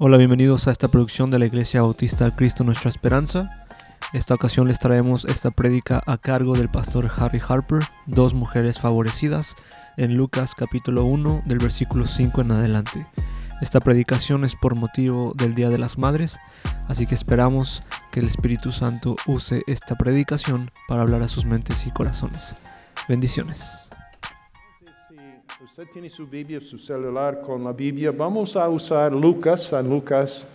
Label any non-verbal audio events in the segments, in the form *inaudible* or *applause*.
Hola, bienvenidos a esta producción de la Iglesia Bautista Cristo Nuestra Esperanza. Esta ocasión les traemos esta prédica a cargo del pastor Harry Harper, dos mujeres favorecidas, en Lucas capítulo 1 del versículo 5 en adelante. Esta predicación es por motivo del Día de las Madres, así que esperamos que el Espíritu Santo use esta predicación para hablar a sus mentes y corazones. Bendiciones. Usted tiene su Biblia, su celular con la Biblia, vamos a usar Lucas, San Lucas.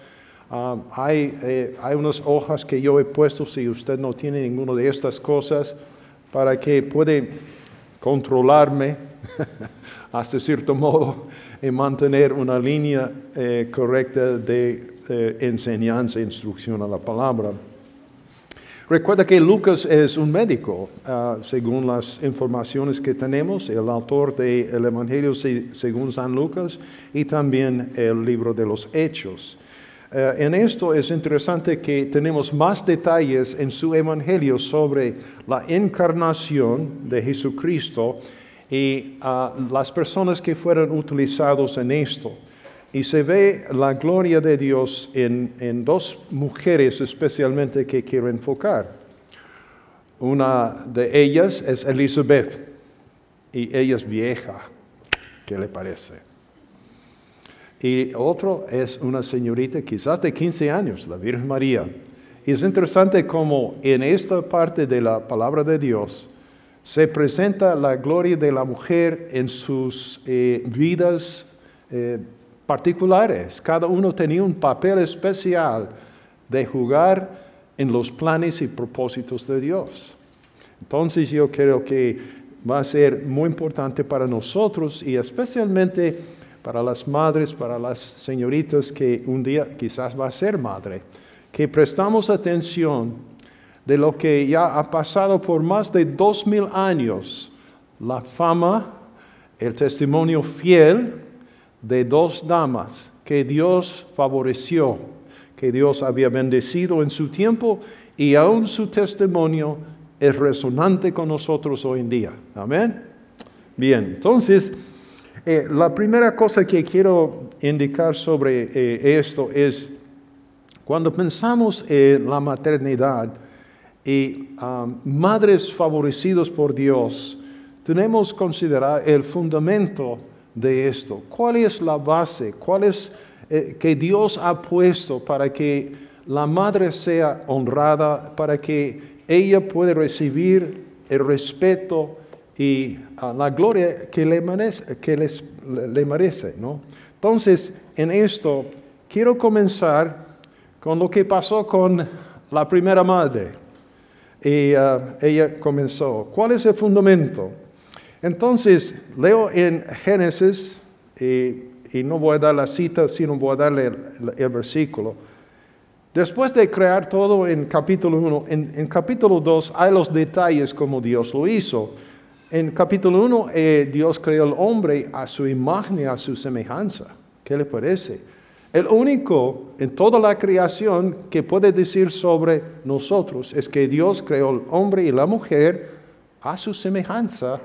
Ah, hay, eh, hay unas hojas que yo he puesto si usted no tiene ninguna de estas cosas para que puede controlarme *laughs* hasta cierto modo y mantener una línea eh, correcta de eh, enseñanza, instrucción a la palabra. Recuerda que Lucas es un médico, ah, según las informaciones que tenemos, el autor del Evangelio según San Lucas y también el libro de los Hechos. Eh, en esto es interesante que tenemos más detalles en su Evangelio sobre la encarnación de Jesucristo y ah, las personas que fueron utilizados en esto. Y se ve la gloria de Dios en, en dos mujeres especialmente que quiero enfocar. Una de ellas es Elizabeth y ella es vieja. ¿Qué le parece? Y otro es una señorita quizás de 15 años, la Virgen María. Y es interesante cómo en esta parte de la palabra de Dios se presenta la gloria de la mujer en sus eh, vidas eh, particulares. Cada uno tenía un papel especial de jugar en los planes y propósitos de Dios. Entonces yo creo que va a ser muy importante para nosotros y especialmente para las madres, para las señoritas que un día quizás va a ser madre, que prestamos atención de lo que ya ha pasado por más de dos mil años, la fama, el testimonio fiel, de dos damas que Dios favoreció, que Dios había bendecido en su tiempo y aún su testimonio es resonante con nosotros hoy en día. Amén. Bien, entonces, eh, la primera cosa que quiero indicar sobre eh, esto es, cuando pensamos en la maternidad y um, madres favorecidos por Dios, tenemos que considerar el fundamento de esto? ¿Cuál es la base? ¿Cuál es eh, que Dios ha puesto para que la madre sea honrada, para que ella pueda recibir el respeto y ah, la gloria que le merece? ¿no? Entonces, en esto quiero comenzar con lo que pasó con la primera madre. Y ah, ella comenzó. ¿Cuál es el fundamento? Entonces, leo en Génesis, y, no voy a dar la cita, sino voy a darle el, versículo. Después de crear todo en capítulo 1, en, capítulo 2 hay los detalles como Dios lo hizo. En capítulo 1 eh, Dios creó al hombre a su imagen y a su semejanza. ¿Qué le parece? El único en toda la creación que puede decir sobre nosotros es que Dios creó al hombre y la mujer a su semejanza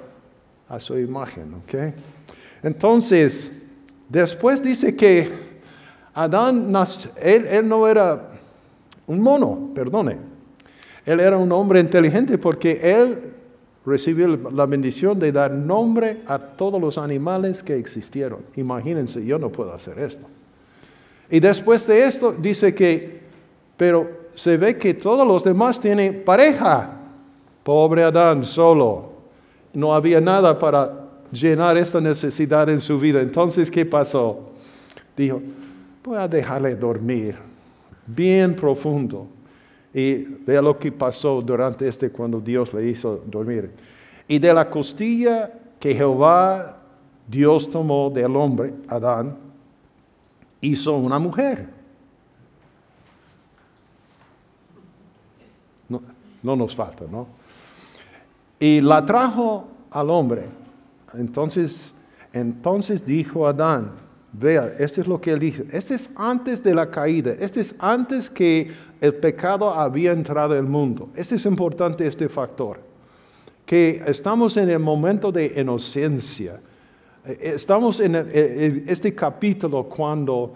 a su imagen. ¿ok? Entonces, después dice que Adán, él, él no era un mono, perdone. Él era un hombre inteligente porque él recibió la bendición de dar nombre a todos los animales que existieron. Imagínense, yo no puedo hacer esto. Y después de esto dice que, pero se ve que todos los demás tienen pareja. Pobre Adán solo no había nada para llenar esta necesidad en su vida. Entonces, ¿qué pasó? Dijo, voy a dejarle dormir bien profundo. Y vea lo que pasó durante este cuando Dios le hizo dormir. Y de la costilla que Jehová Dios tomó del hombre, Adán, hizo una mujer. No, no nos falta, ¿no? y la trajo al hombre. Entonces, entonces dijo Adán, vea, esto es lo que él dice, este es antes de la caída, este es antes que el pecado había entrado al mundo. Este es importante este factor, que estamos en el momento de inocencia. Estamos en este capítulo cuando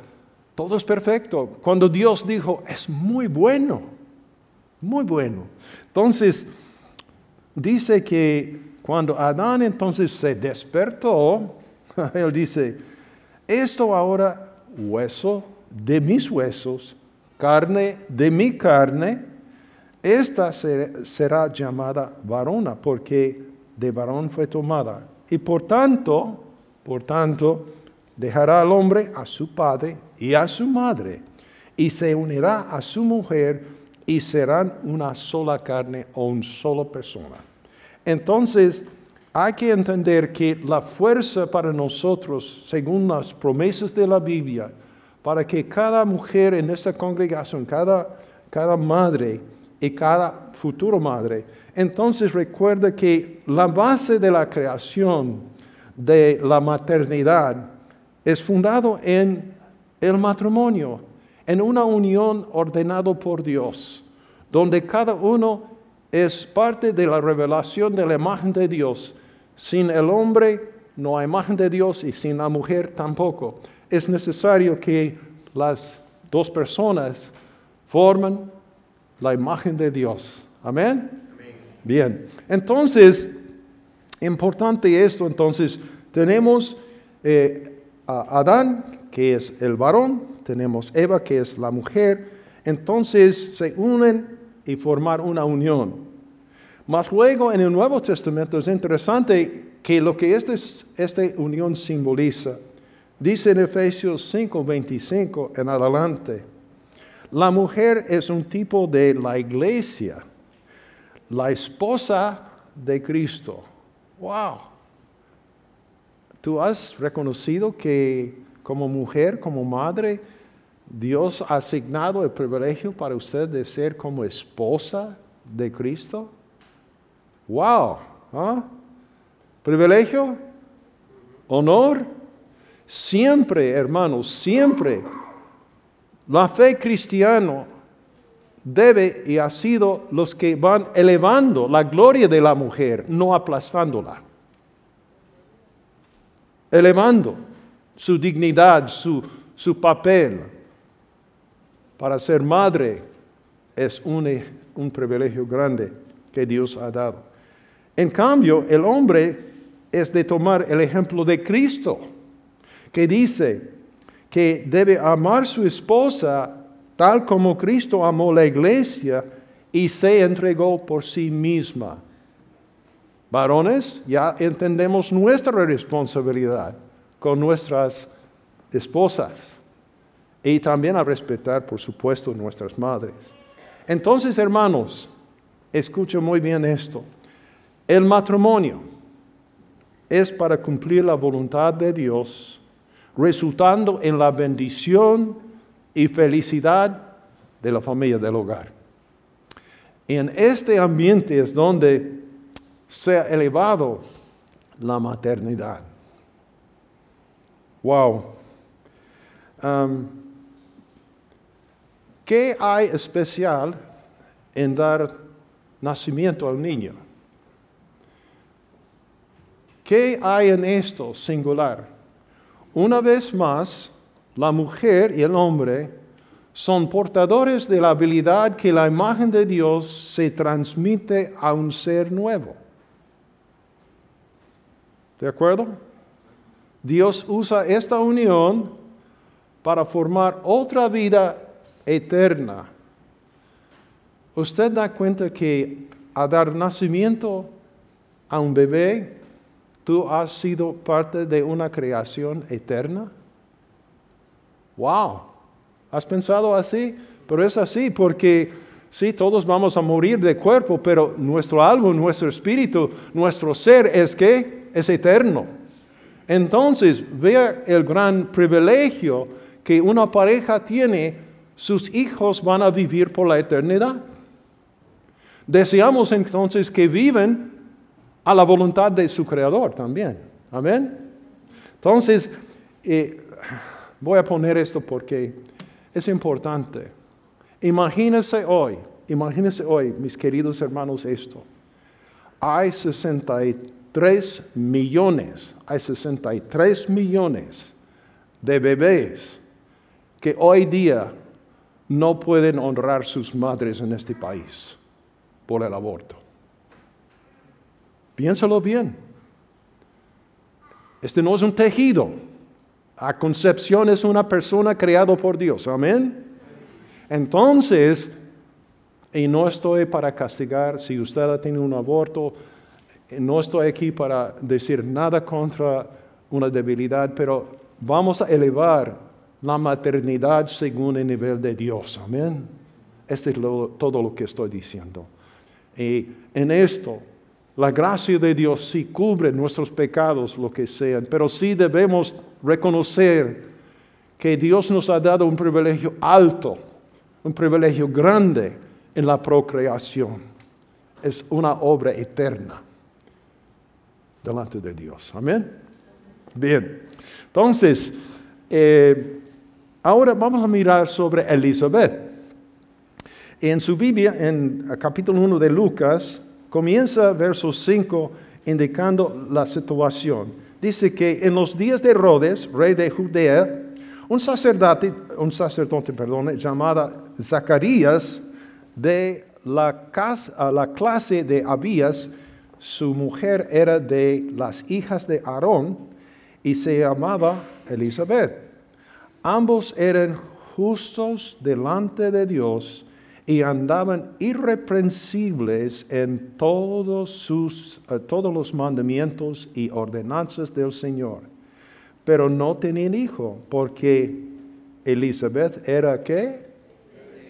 todo es perfecto. Cuando Dios dijo, es muy bueno, muy bueno. Entonces, dice que cuando Adán entonces se despertó, *laughs* él dice, esto ahora hueso de mis huesos, carne de mi carne, esta será llamada varona, porque de varón fue tomada. Y por tanto, por tanto, dejará al hombre a su padre y a su madre, y se unirá a su mujer, y serán una sola carne o una sola persona. Entonces, hay que entender que la fuerza para nosotros, según las promesas de la Biblia, para que cada mujer en esta congregación, cada, cada madre y cada futuro madre, entonces recuerda que la base de la creación de la maternidad es fundado en el matrimonio, en una unión ordenado por Dios, donde cada uno es parte de la revelación de la imagen de Dios. Sin el hombre no hay imagen de Dios y sin la mujer tampoco es necesario que las dos personas formen la imagen de Dios. Amén. Bien, entonces, importante esto, entonces, tenemos eh, a Adán, que es el varón, tenemos Eva, que es la mujer, entonces se unen y formar una unión. Mas luego en el Nuevo Testamento es interesante que lo que esta este unión simboliza, Dice en Efesios 5, 25 en adelante, la mujer es un tipo de la iglesia, la esposa de Cristo. Wow. ¿Tú has reconocido que como mujer, como madre, Dios ha asignado el privilegio para usted de ser como esposa de Cristo? Wow. ¿Ah? ¿Privilegio? ¿Honor? Siempre, hermanos, siempre la fe cristiana debe y ha sido los que van elevando la gloria de la mujer, no aplastándola. Elevando su dignidad, su, su papel. Para ser madre es un, un privilegio grande que Dios ha dado. En cambio, el hombre es de tomar el ejemplo de Cristo que dice que debe amar su esposa tal como Cristo amó la iglesia y se entregó por sí misma. Varones, ya entendemos nuestra responsabilidad con nuestras esposas y también a respetar, por supuesto, nuestras madres. Entonces, hermanos, escuchen muy bien esto. El matrimonio es para cumplir la voluntad de Dios resultando en la bendición y felicidad de la familia del hogar. En este ambiente es donde se ha elevado la maternidad. Wow. Um, ¿Qué hay especial en dar nacimiento al niño? ¿Qué hay en esto singular? Una vez más, la mujer y el hombre son portadores de la habilidad que la imagen de Dios se transmite a un ser nuevo. ¿De acuerdo? Dios usa esta unión para formar otra vida eterna. ¿Usted da cuenta que a dar nacimiento a un bebé ¿Tú has sido parte de una creación eterna? ¡Wow! ¿Has pensado así? Pero es así porque sí, todos vamos a morir de cuerpo, pero nuestro alma, nuestro espíritu, nuestro ser es que es eterno. Entonces, vea el gran privilegio que una pareja tiene, sus hijos van a vivir por la eternidad. Deseamos entonces que viven a la voluntad de su creador también. Amén. Entonces, eh, voy a poner esto porque es importante. Imagínense hoy, imagínense hoy, mis queridos hermanos, esto. Hay 63 millones, hay 63 millones de bebés que hoy día no pueden honrar sus madres en este país por el aborto. Piénsalo bien. Este no es un tejido. La concepción es una persona creada por Dios. Amén. Entonces, y no estoy para castigar si usted ha tenido un aborto, no estoy aquí para decir nada contra una debilidad, pero vamos a elevar la maternidad según el nivel de Dios. Amén. Este es todo lo que estoy diciendo. Y en esto, la gracia de Dios sí cubre nuestros pecados, lo que sean, pero sí debemos reconocer que Dios nos ha dado un privilegio alto, un privilegio grande en la procreación. Es una obra eterna delante de Dios. Amén. Bien. Entonces, eh, ahora vamos a mirar sobre Elizabeth. En su Biblia, en capítulo 1 de Lucas, comienza verso 5 indicando la situación. Dice que en los días de Herodes, rey de Judea, un sacerdote, un sacerdote perdón, llamado Zacarías, de la, casa, la clase de Abías, su mujer era de las hijas de Aarón y se llamaba Elizabeth. Ambos eran justos delante de Dios y andaban irreprensibles en todos, sus, eh, todos los mandamientos y ordenanzas del Señor. Pero no tenían hijo porque Elizabeth era qué?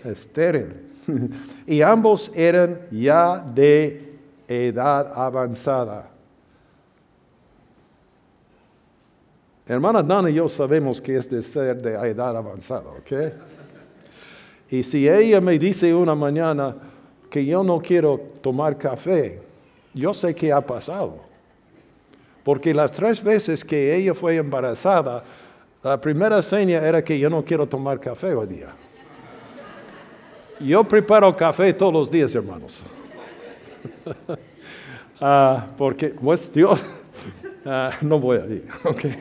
Estéril. *laughs* y ambos eran ya de edad avanzada. Hermana Dana y yo sabemos que es de ser de edad avanzada, ¿ok? Y si ella me dice una mañana que yo no quiero tomar café, yo sé qué ha pasado. Porque las tres veces que ella fue embarazada, la primera seña era que yo no quiero tomar café hoy día. Yo preparo café todos los días, hermanos. *laughs* Ah, porque, pues Dios, ah, no voy a ir. *laughs* Okay.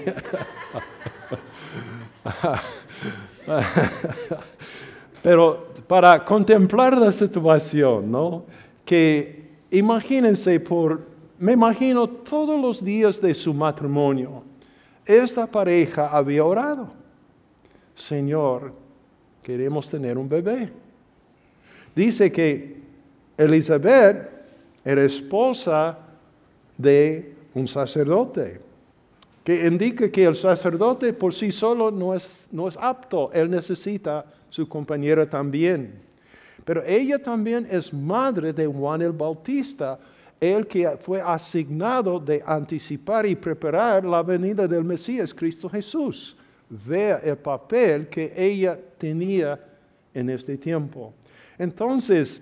Pero para contemplar la situación, ¿no? Que imagínense por, me imagino todos los días de su matrimonio, esta pareja había orado, Señor, queremos tener un bebé. Dice que Elizabeth era esposa de un sacerdote, que indica que el sacerdote por sí solo no es, no es apto, él necesita su compañera también. Pero ella también es madre de Juan el Bautista, el que fue asignado de anticipar y preparar la venida del Mesías, Cristo Jesús. Vea el papel que ella tenía en este tiempo. Entonces,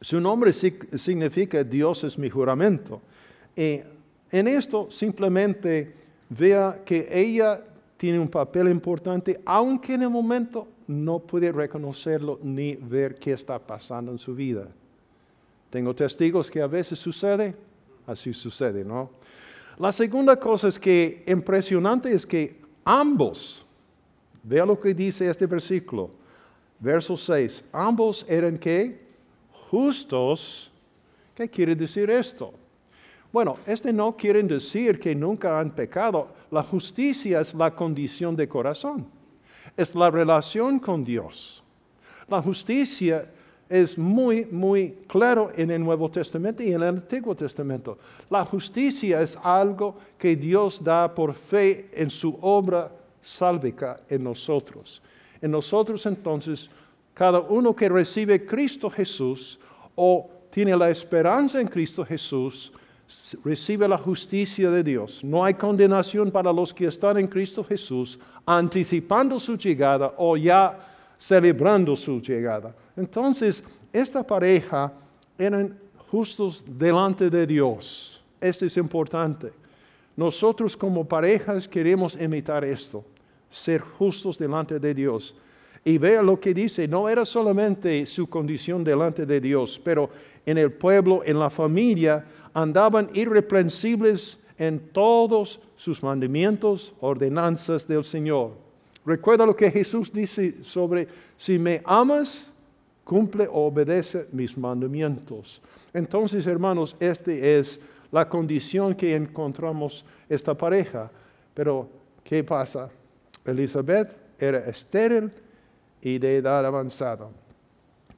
su nombre significa Dios es mi juramento. Y en esto simplemente vea que ella tiene un papel importante, aunque en el momento no puede reconocerlo ni ver qué está pasando en su vida. Tengo testigos que a veces sucede, así sucede, ¿no? La segunda cosa es que impresionante es que ambos, vea lo que dice este versículo, verso 6, ambos eran que justos. ¿Qué quiere decir esto? Bueno, este no quiere decir que nunca han pecado. La justicia es la condición de corazón es la relación con Dios. La justicia es muy, muy claro en el Nuevo Testamento y en el Antiguo Testamento. La justicia es algo que Dios da por fe en su obra sálvica en nosotros. En nosotros entonces, cada uno que recibe Cristo Jesús o tiene la esperanza en Cristo Jesús, recibe la justicia de Dios. No hay condenación para los que están en Cristo Jesús, anticipando su llegada o ya celebrando su llegada. Entonces, esta pareja eran justos delante de Dios. Esto es importante. Nosotros como parejas queremos imitar esto, ser justos delante de Dios. Y vea lo que dice, no era solamente su condición delante de Dios, pero en el pueblo, en la familia, andaban irreprensibles en todos sus mandamientos, ordenanzas del Señor. Recuerda lo que Jesús dice sobre, si me amas, cumple o obedece mis mandamientos. Entonces, hermanos, esta es la condición que encontramos esta pareja. Pero, ¿qué pasa? Elizabeth era estéril y de edad avanzada.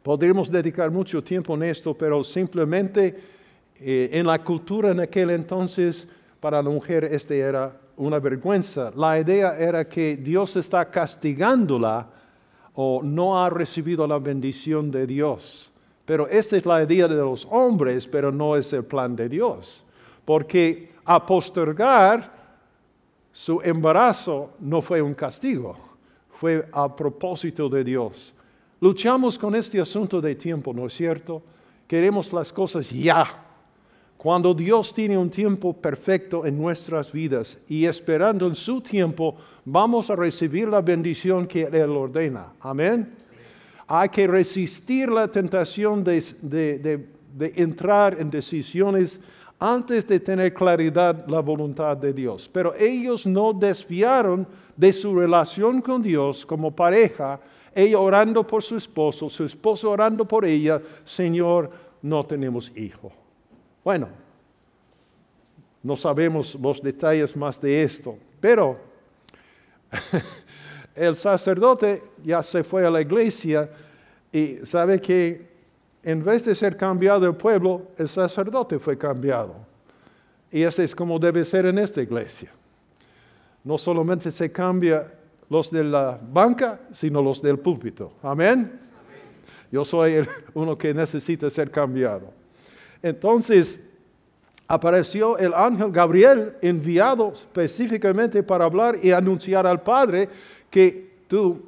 Podríamos dedicar mucho tiempo en esto, pero simplemente eh, en la cultura en aquel entonces, para la mujer, este era una vergüenza. La idea era que Dios está castigándola o no ha recibido la bendición de Dios. Pero esta es la idea de los hombres, pero no es el plan de Dios. Porque a su embarazo no fue un castigo, fue a propósito de Dios. Luchamos con este asunto de tiempo, ¿no es cierto? Queremos las cosas ya. Cuando Dios tiene un tiempo perfecto en nuestras vidas y esperando en su tiempo, vamos a recibir la bendición que Él ordena. Amén. Hay que resistir la tentación de, entrar en decisiones antes de tener claridad la voluntad de Dios. Pero ellos no desviaron de su relación con Dios como pareja, ella orando por su esposo, su esposo orando por ella, Señor, no tenemos hijo. Bueno, no sabemos los detalles más de esto, pero *laughs* el sacerdote ya se fue a la iglesia y sabe que en vez de ser cambiado el pueblo, el sacerdote fue cambiado. Y eso es como debe ser en esta iglesia. No solamente se cambia los de la banca, sino los del púlpito. Amén. Yo soy *laughs* uno que necesita ser cambiado. Entonces, apareció el ángel Gabriel enviado específicamente para hablar y anunciar al Padre que tú,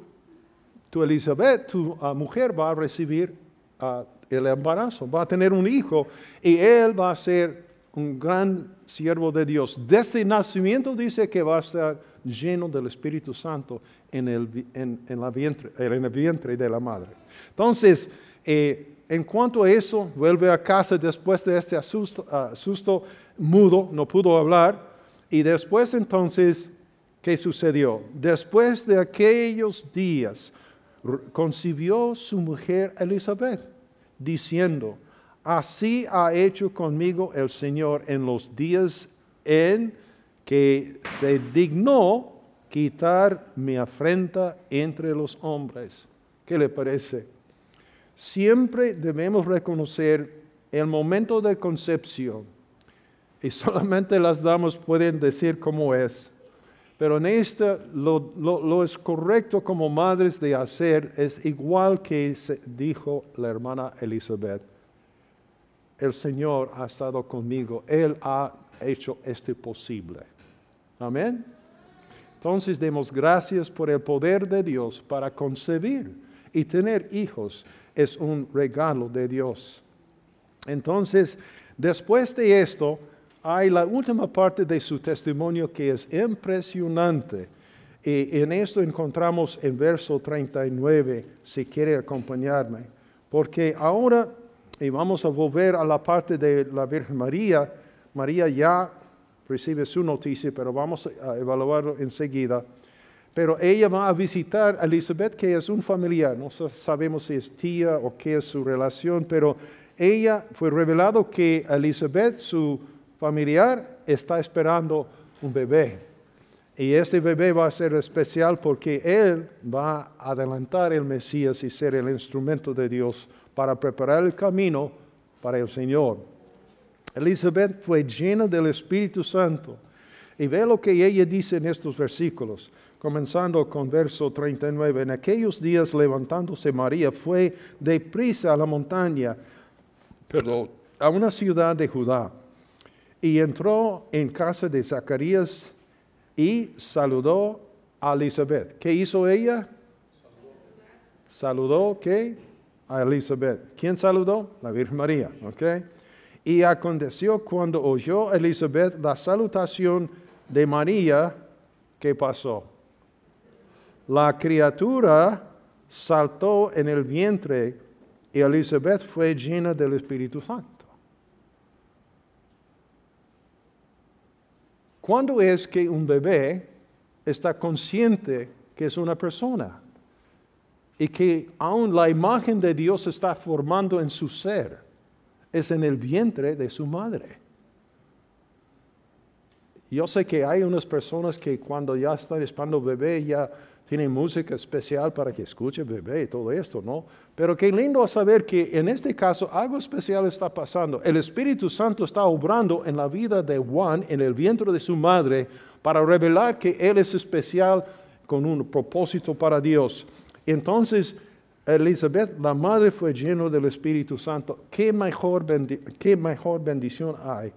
tu Elizabeth, tu ah, mujer va a recibir ah, el embarazo, va a tener un hijo y él va a ser un gran siervo de Dios. Desde el nacimiento dice que va a estar lleno del Espíritu Santo en el, en, la vientre, en el vientre de la madre. Entonces, eh, en cuanto a eso, vuelve a casa después de este asusto, mudo, no pudo hablar. Y después entonces, ¿qué sucedió? Después de aquellos días, concibió su mujer Elizabeth, diciendo, así ha hecho conmigo el Señor en los días en que se dignó quitar mi afrenta entre los hombres. ¿Qué le parece? Siempre debemos reconocer el momento de concepción y solamente las damas pueden decir cómo es. Pero en esto lo, lo, es correcto como madres de hacer es igual que dijo la hermana Elizabeth. El Señor ha estado conmigo, Él ha hecho este posible. Amén. Entonces demos gracias por el poder de Dios para concebir y tener hijos es un regalo de Dios. Entonces, después de esto, hay la última parte de su testimonio que es impresionante. Y en esto encontramos en verso 39, si quiere acompañarme. Porque ahora, y vamos a volver a la parte de la Virgen María, María ya recibe su noticia, pero vamos a evaluarlo enseguida pero ella va a visitar a Elizabeth, que es un familiar, no sabemos si es tía o qué es su relación, pero ella fue revelado que Elizabeth, su familiar, está esperando un bebé. Y este bebé va a ser especial porque él va a adelantar el Mesías y ser el instrumento de Dios para preparar el camino para el Señor. Elizabeth fue llena del Espíritu Santo. Y ve lo que ella dice en estos versículos comenzando con verso 39. En aquellos días levantándose María fue deprisa a la montaña, perdón, a una ciudad de Judá, y entró en casa de Zacarías y saludó a Elizabeth. ¿Qué hizo ella? Saludó, ¿qué? A Elizabeth. ¿Quién saludó? La Virgen María. Y aconteció cuando oyó Elizabeth la salutación de María, ¿qué pasó? la criatura saltó en el vientre y Elizabeth fue llena del Espíritu Santo. ¿Cuándo es que un bebé está consciente que es una persona y que aún la imagen de Dios está formando en su ser, es en el vientre de su madre. Yo sé que hay unas personas que cuando ya están esperando bebé ya tienen música especial para que escuche bebé y todo esto, ¿no? Pero qué lindo saber que en este caso algo especial está pasando. El Espíritu Santo está obrando en la vida de Juan, en el vientre de su madre, para revelar que él es especial con un propósito para Dios. Entonces, Elizabeth, la madre fue llena del Espíritu Santo. ¿Qué mejor, qué mejor bendición hay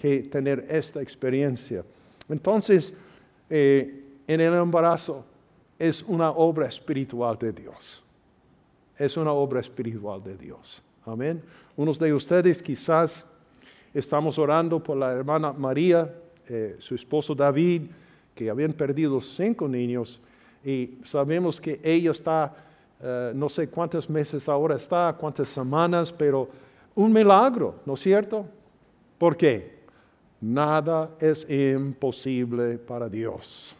que tener esta experiencia? Entonces, eh, en el embarazo es una obra espiritual de Dios. Es una obra espiritual de Dios. Amén. Unos de ustedes quizás estamos orando por la hermana María, eh, su esposo David, que habían perdido cinco niños y sabemos que ella está, eh, no sé cuántos meses ahora está, cuántas semanas, pero un milagro, ¿no es cierto? ¿Por qué? Nada es imposible para Dios.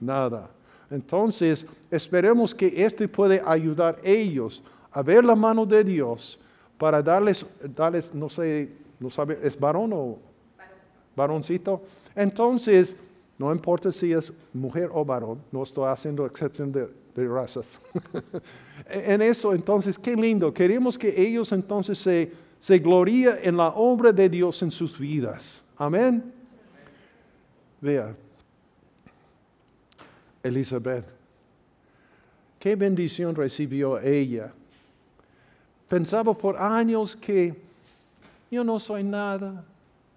Nada. Entonces, esperemos que este puede ayudar a ellos a ver la mano de Dios para darles, darles no sé, no sabe, ¿es varón o varoncito? Entonces, no importa si es mujer o varón, no estoy haciendo excepción de, razas. *laughs* en eso, entonces, qué lindo. Queremos que ellos entonces se, se gloríen en la obra de Dios en sus vidas. Amén. Vea, Elizabeth, qué bendición recibió ella. Pensaba por años que yo no soy nada,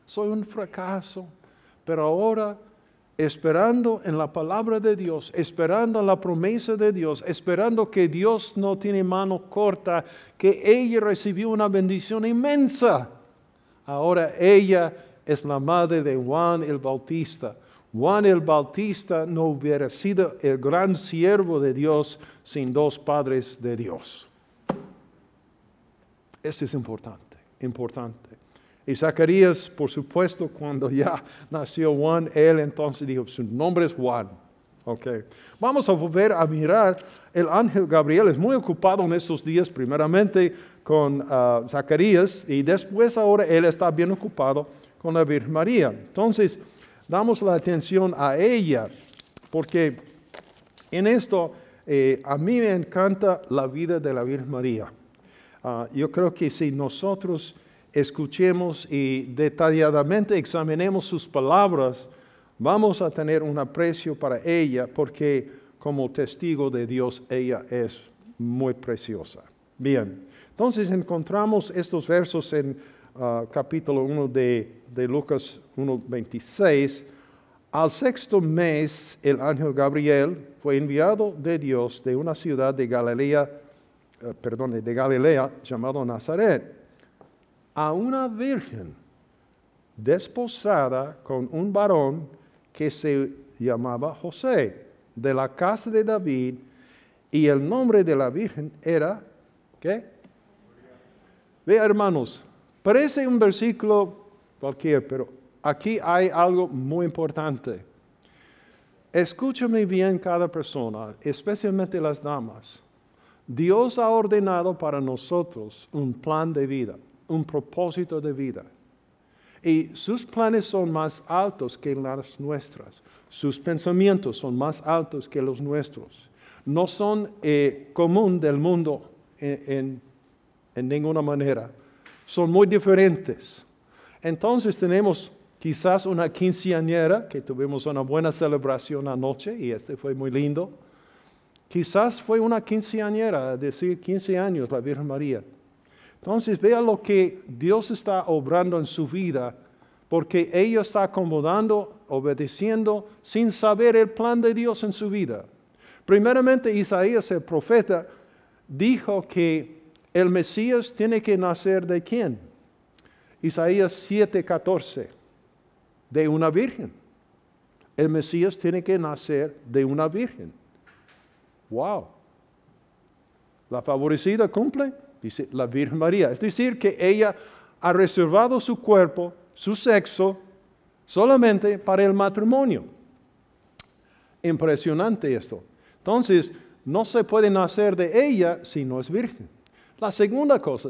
soy un fracaso, pero ahora esperando en la palabra de Dios, esperando la promesa de Dios, esperando que Dios no tiene mano corta, que ella recibió una bendición inmensa. Ahora ella es la madre de Juan el Bautista. Juan el Bautista no hubiera sido el gran siervo de Dios sin dos padres de Dios. Eso es importante, importante. Y Zacarías, por supuesto, cuando *laughs* ya nació Juan, él entonces dijo, su nombre es Juan. Okay. Vamos a volver a mirar. El ángel Gabriel es muy ocupado en estos días, primeramente con uh, Zacarías, y después ahora él está bien ocupado con la Virgen María. Entonces, damos la atención a ella, porque en esto eh, a mí me encanta la vida de la Virgen María. Uh, yo creo que si nosotros escuchemos y detalladamente examinemos sus palabras, vamos a tener un aprecio para ella porque como testigo de Dios ella es muy preciosa. Bien, entonces encontramos estos versos en uh, capítulo 1 de, de Lucas 1.26. Al sexto mes el ángel Gabriel fue enviado de Dios de una ciudad de Galilea, uh, perdón, de Galilea llamado Nazaret a una virgen desposada con un varón que se llamaba José, de la casa de David, y el nombre de la virgen era, ¿qué? Vea hermanos, parece un versículo cualquier, pero aquí hay algo muy importante. Escúchame bien cada persona, especialmente las damas. Dios ha ordenado para nosotros un plan de vida un propósito de vida. Y sus planes son más altos que las nuestras. Sus pensamientos son más altos que los nuestros. No son eh, común del mundo en, en ninguna manera. Son muy diferentes. Entonces tenemos quizás una quinceañera, que tuvimos una buena celebración anoche y este fue muy lindo. Quizás fue una quinceañera, decir 15 años, la Virgen María. Entonces vea lo que Dios está obrando en su vida, porque ella está acomodando, obedeciendo, sin saber el plan de Dios en su vida. Primeramente Isaías, el profeta, dijo que el Mesías tiene que nacer de quién? Isaías 7:14, de una virgen. El Mesías tiene que nacer de una virgen. Wow. ¿La favorecida cumple? dice la Virgen María. Es decir, que ella ha reservado su cuerpo, su sexo, solamente para el matrimonio. Impresionante esto. Entonces, no se puede nacer de ella si no es virgen. La segunda cosa,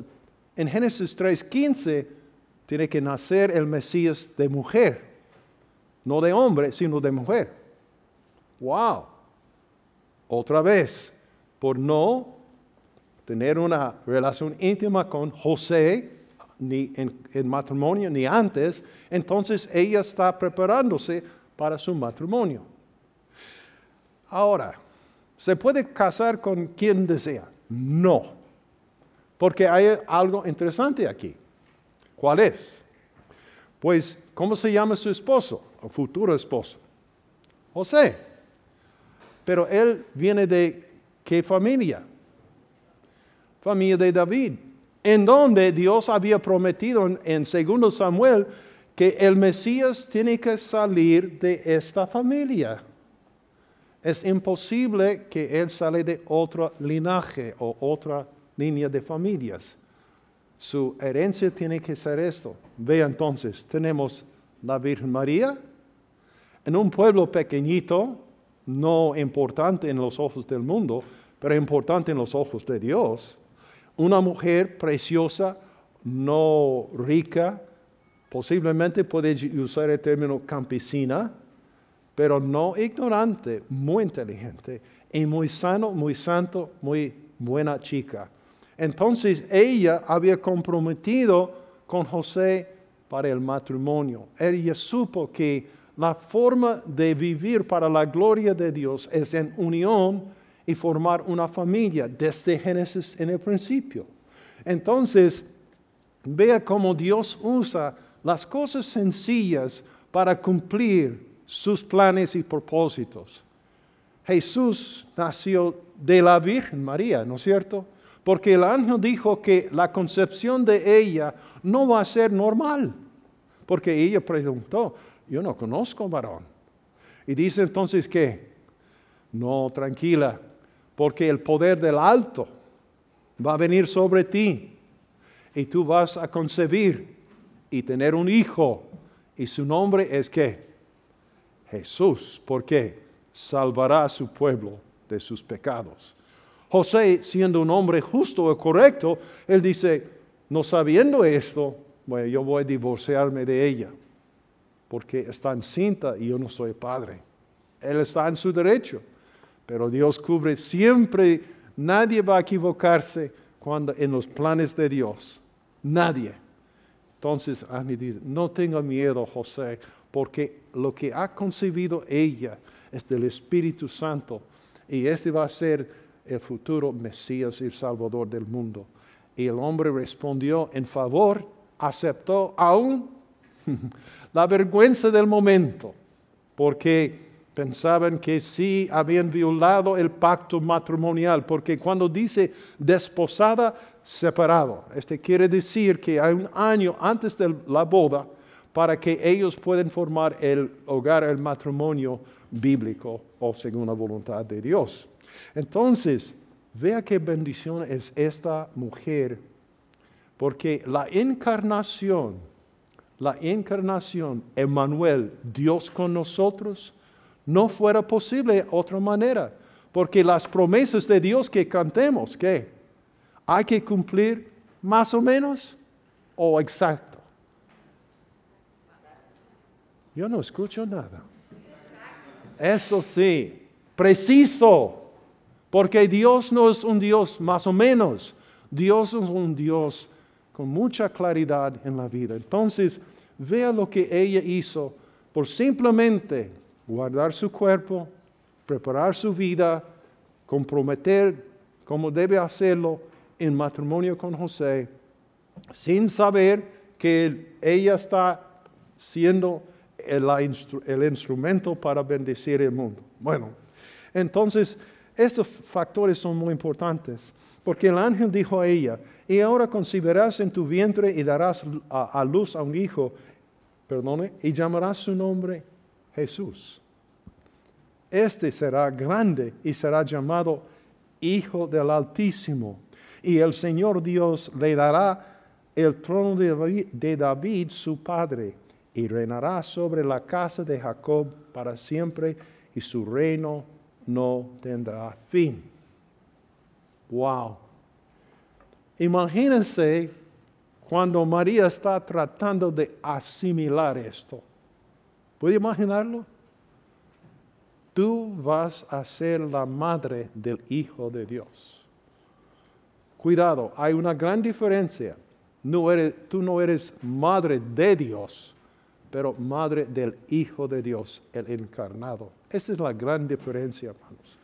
en Génesis 3:15, tiene que nacer el Mesías de mujer, no de hombre, sino de mujer. ¡Wow! Otra vez, por no tener una relación íntima con José, ni en, matrimonio, ni antes, entonces ella está preparándose para su matrimonio. Ahora, ¿se puede casar con quien desea? No, porque hay algo interesante aquí. ¿Cuál es? Pues, ¿cómo se llama su esposo o futuro esposo? José. Pero él viene de qué familia? Familia de David en donde Dios había prometido en, 2 Samuel que el Mesías tiene que salir de esta familia. Es imposible que él sale de otro linaje o otra línea de familias. Su herencia tiene que ser esto. Ve entonces, tenemos la Virgen María en un pueblo pequeñito, no importante en los ojos del mundo, pero importante en los ojos de Dios una mujer preciosa, no rica, posiblemente puede usar el término campesina, pero no ignorante, muy inteligente y muy sano, muy santo, muy buena chica. Entonces ella había comprometido con José para el matrimonio. Ella supo que la forma de vivir para la gloria de Dios es en unión y formar una familia desde Génesis en el principio. Entonces, vea cómo Dios usa las cosas sencillas para cumplir sus planes y propósitos. Jesús nació de la Virgen María, ¿no es cierto? Porque el ángel dijo que la concepción de ella no va a ser normal. Porque ella preguntó, yo no conozco varón. Y dice entonces que, no, tranquila, porque el poder del alto va a venir sobre ti y tú vas a concebir y tener un hijo y su nombre es que Jesús, porque salvará a su pueblo de sus pecados. José, siendo un hombre justo y correcto, él dice, no sabiendo esto, bueno, yo voy a divorciarme de ella, porque está encinta y yo no soy padre. Él está en su derecho. Pero Dios cubre siempre, nadie va a equivocarse cuando en los planes de Dios. Nadie. Entonces Ani dice, no tenga miedo, José, porque lo que ha concebido ella es del Espíritu Santo y este va a ser el futuro Mesías y Salvador del mundo. Y el hombre respondió en favor, aceptó aún *laughs* la vergüenza del momento, porque pensaban que sí habían violado el pacto matrimonial, porque cuando dice desposada, separado, este quiere decir que hay un año antes de la boda para que ellos puedan formar el hogar, el matrimonio bíblico o según la voluntad de Dios. Entonces, vea qué bendición es esta mujer, porque la encarnación, la encarnación, Emmanuel, Dios con nosotros, no fuera posible otra manera. Porque las promesas de Dios que cantemos, ¿qué? Hay que cumplir más o menos o exacto. Yo no escucho nada. Eso sí, preciso. Porque Dios no es un Dios más o menos. Dios es un Dios con mucha claridad en la vida. Entonces, vea lo que ella hizo por simplemente guardar su cuerpo, preparar su vida, comprometer como debe hacerlo en matrimonio con José, sin saber que ella está siendo el, instrumento para bendecir el mundo. Bueno, entonces estos factores son muy importantes, porque el ángel dijo a ella, y ahora concebirás en tu vientre y darás a, a luz a un hijo, perdone, y llamarás su nombre Jesús. Este será grande y será llamado Hijo del Altísimo. Y el Señor Dios le dará el trono de David, su padre, y reinará sobre la casa de Jacob para siempre, y su reino no tendrá fin. Wow. Imagínense cuando María está tratando de asimilar esto. ¿Puede imaginarlo? Tú vas a ser la madre del Hijo de Dios. Cuidado, hay una gran diferencia. Tú no eres madre de Dios, pero madre del Hijo de Dios, el encarnado. Esa es la gran diferencia, hermanos.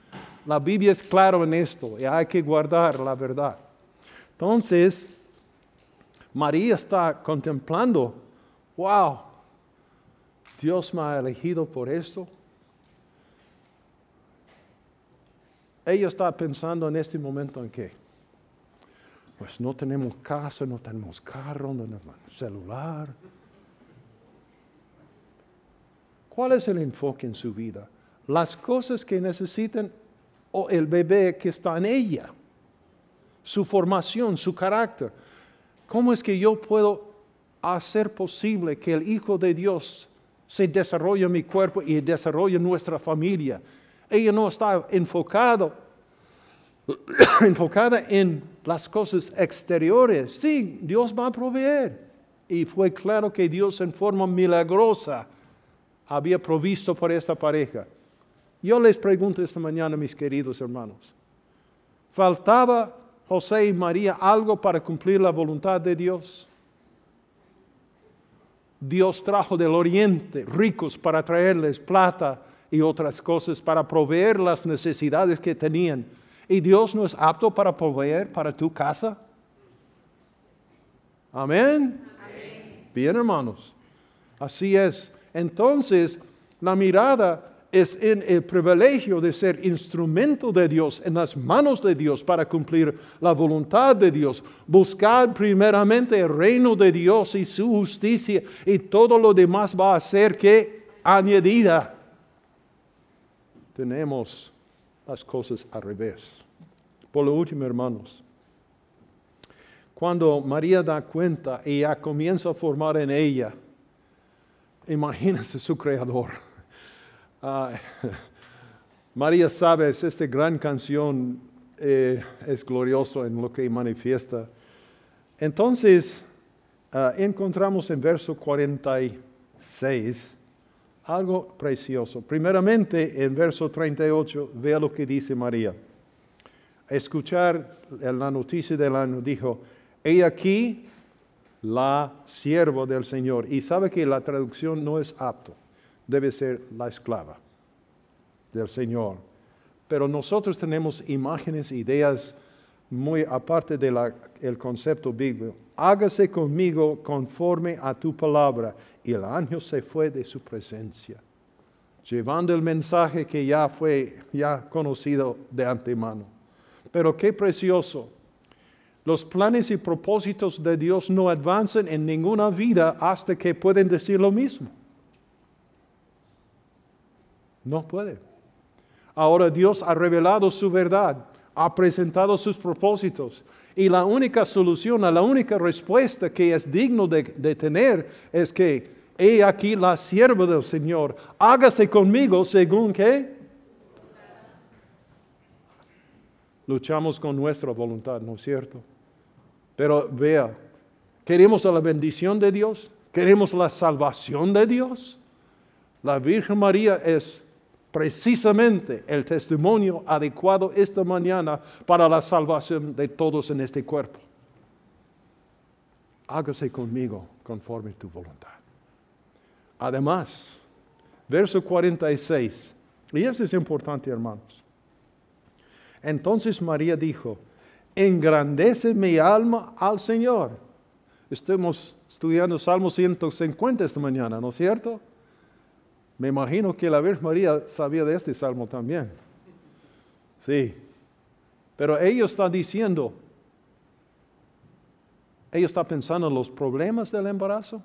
La Biblia es claro en esto y hay que guardar la verdad. Entonces, María está contemplando, wow, Dios me ha elegido por esto. Ella está pensando en este momento en qué. Pues no tenemos casa, no tenemos carro, no tenemos celular. ¿Cuál es el enfoque en su vida? Las cosas que necesitan o el bebé que está en ella, su formación, su carácter. ¿Cómo es que yo puedo hacer posible que el Hijo de Dios se desarrolle en mi cuerpo y desarrolle nuestra familia? Ella no está *coughs* enfocada en las cosas exteriores. Sí, Dios va a proveer. Y fue claro que Dios en forma milagrosa había provisto por esta pareja. Yo les pregunto esta mañana, mis queridos hermanos, ¿faltaba José y María algo para cumplir la voluntad de Dios? Dios trajo del oriente ricos para traerles plata y otras cosas para proveer las necesidades que tenían. ¿Y Dios no es apto para proveer para tu casa? Amén. Amén. Bien, hermanos. Así es. Entonces, la mirada es en el privilegio de ser instrumento de Dios, en las manos de Dios para cumplir la voluntad de Dios. Buscar primeramente el reino de Dios y su justicia y todo lo demás va a ser que añadida. Tenemos las cosas al revés. Por lo último, hermanos, cuando María da cuenta y ya comienza a formar en ella, imagínense su creador *laughs* María Sabes, esta gran canción eh, es glorioso en lo que manifiesta. Entonces, ah, encontramos en verso 46 algo precioso. Primeramente, en verso 38, vea lo que dice María. Escuchar la noticia del año, dijo, he aquí la sierva del Señor. Y sabe que la traducción no es apto debe ser la esclava del Señor. Pero nosotros tenemos imágenes, ideas muy aparte del concepto bíblico. Hágase conmigo conforme a tu palabra. Y el ángel se fue de su presencia, llevando el mensaje que ya fue ya conocido de antemano. Pero qué precioso. Los planes y propósitos de Dios no avanzan en ninguna vida hasta que pueden decir lo mismo. No puede. Ahora Dios ha revelado su verdad, ha presentado sus propósitos. Y la única solución, la única respuesta que es digno de, tener es que, he aquí la sierva del Señor, hágase conmigo según que luchamos con nuestra voluntad, ¿no es cierto? Pero vea, queremos la bendición de Dios, queremos la salvación de Dios. La Virgen María es precisamente el testimonio adecuado esta mañana para la salvación de todos en este cuerpo. Hágase conmigo conforme tu voluntad. Además, verso 46, y eso es importante hermanos. Entonces María dijo, engrandece mi alma al Señor. Estamos estudiando Salmo 150 esta mañana, ¿no es cierto? Me imagino que la Virgen María sabía de este salmo también. Sí. Pero ella está diciendo, ella está pensando en los problemas del embarazo,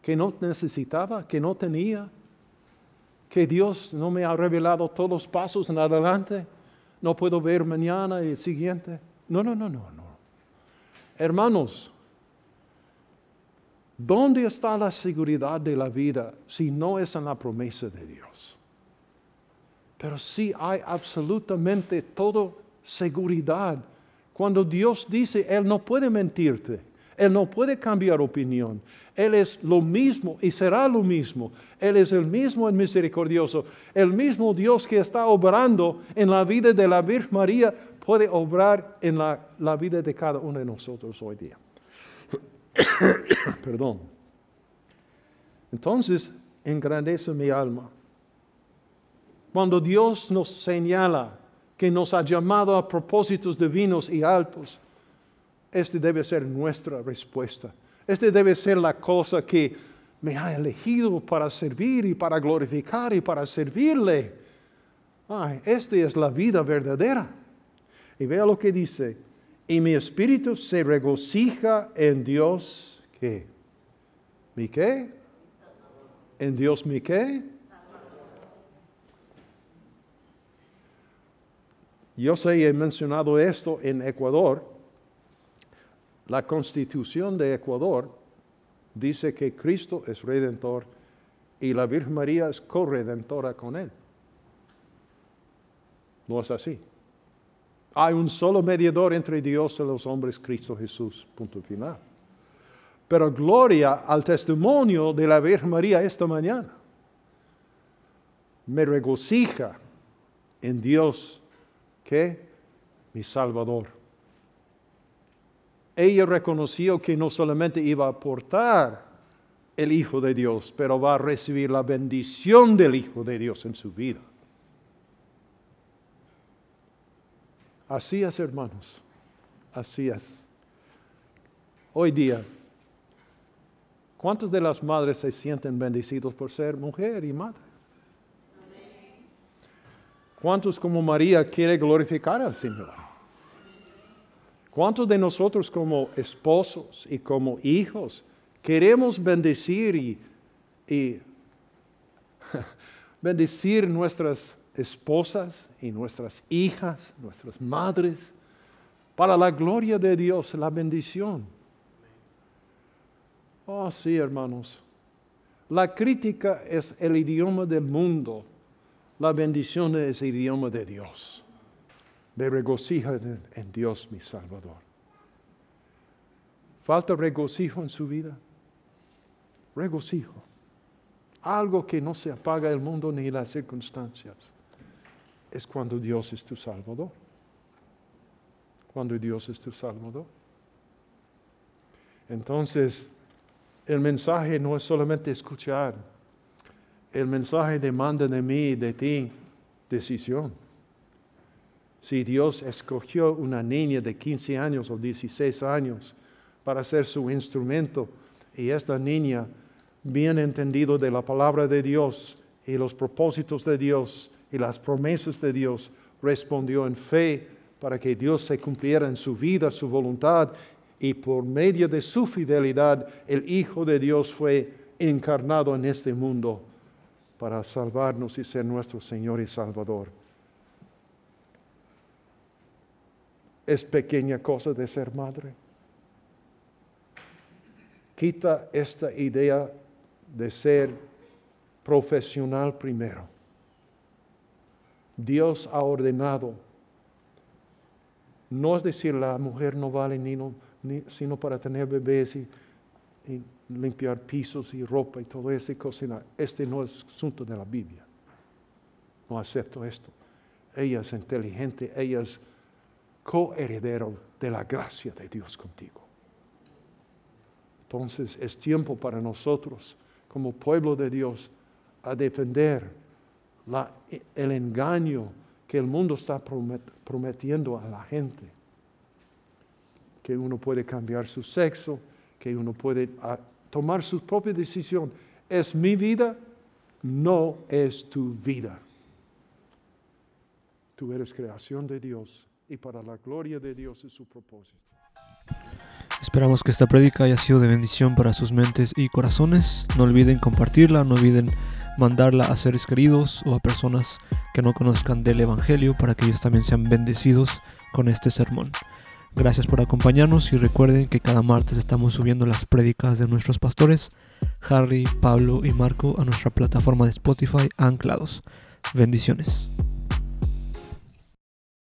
que no necesitaba, que no tenía, que Dios no me ha revelado todos los pasos en adelante, no puedo ver mañana y el siguiente. No, no, no, no, no. Hermanos, ¿Dónde está la seguridad de la vida si no es en la promesa de Dios? Pero sí hay absolutamente todo seguridad. Cuando Dios dice, Él no puede mentirte, Él no puede cambiar opinión, Él es lo mismo y será lo mismo. Él es el mismo en misericordioso, el mismo Dios que está obrando en la vida de la Virgen María puede obrar en la, la vida de cada uno de nosotros hoy día. *coughs* Perdón. Entonces, engrandece mi alma. Cuando Dios nos señala que nos ha llamado a propósitos divinos y altos, este debe ser nuestra respuesta. Este debe ser la cosa que me ha elegido para servir y para glorificar y para servirle. Ay, esta es la vida verdadera. Y vea lo que dice. Y mi espíritu se regocija en Dios. ¿Qué? ¿Mi qué? ¿En Dios mi qué? Yo sé, he mencionado esto en Ecuador. La constitución de Ecuador dice que Cristo es redentor y la Virgen María es corredentora con él. No es así. Hay un solo mediador entre Dios y los hombres, Cristo Jesús. Punto final. Pero gloria al testimonio de la Virgen María esta mañana. Me regocija en Dios que mi Salvador. Ella reconoció que no solamente iba a aportar el Hijo de Dios, pero va a recibir la bendición del Hijo de Dios en su vida. Así es, hermanos. Así es. Hoy día, ¿cuántas de las madres se sienten bendecidos por ser mujer y madre? ¿Cuántos como María quiere glorificar al Señor? ¿Cuántos de nosotros como esposos y como hijos queremos bendecir y, y *laughs* bendecir nuestras esposas y nuestras hijas, nuestras madres, para la gloria de Dios, la bendición. Oh, sí, hermanos. La crítica es el idioma del mundo, la bendición es el idioma de Dios. Me regocijo en Dios, mi Salvador. ¿Falta regocijo en su vida? Regocijo. Algo que no se apaga el mundo ni las circunstancias es cuando Dios es tu Salvador. Cuando Dios es tu Salvador. Entonces, el mensaje no es solamente escuchar. El mensaje demanda de mí de ti decisión. Si Dios escogió una niña de 15 años o 16 años para ser su instrumento y esta niña, bien entendido de la palabra de Dios y los propósitos de Dios, y las promesas de Dios, respondió en fe para que Dios se cumpliera en su vida, su voluntad, y por medio de su fidelidad el Hijo de Dios fue encarnado en este mundo para salvarnos y ser nuestro Señor y Salvador. Es pequeña cosa de ser madre. Quita esta idea de ser profesional primero Dios ha ordenado. No es decir la mujer no vale ni, sino para tener bebés y, limpiar pisos y ropa y todo eso y cocinar. Este no es asunto de la Biblia. No acepto esto. Ella es inteligente, ella es coheredero de la gracia de Dios contigo. Entonces es tiempo para nosotros, como pueblo de Dios, a defender el engaño que el mundo está prometiendo a la gente. Que uno puede cambiar su sexo, que uno puede ah, tomar su propia decisión. Es mi vida, no es tu vida. Tú eres creación de Dios y para la gloria de Dios es su propósito. Esperamos que esta prédica haya sido de bendición para sus mentes y corazones. No olviden compartirla, no olviden mandarla a seres queridos o a personas que no conozcan del Evangelio para que ellos también sean bendecidos con este sermón. Gracias por acompañarnos y recuerden que cada martes estamos subiendo las prédicas de nuestros pastores, Harry, Pablo y Marco, a nuestra plataforma de Spotify anclados. Bendiciones.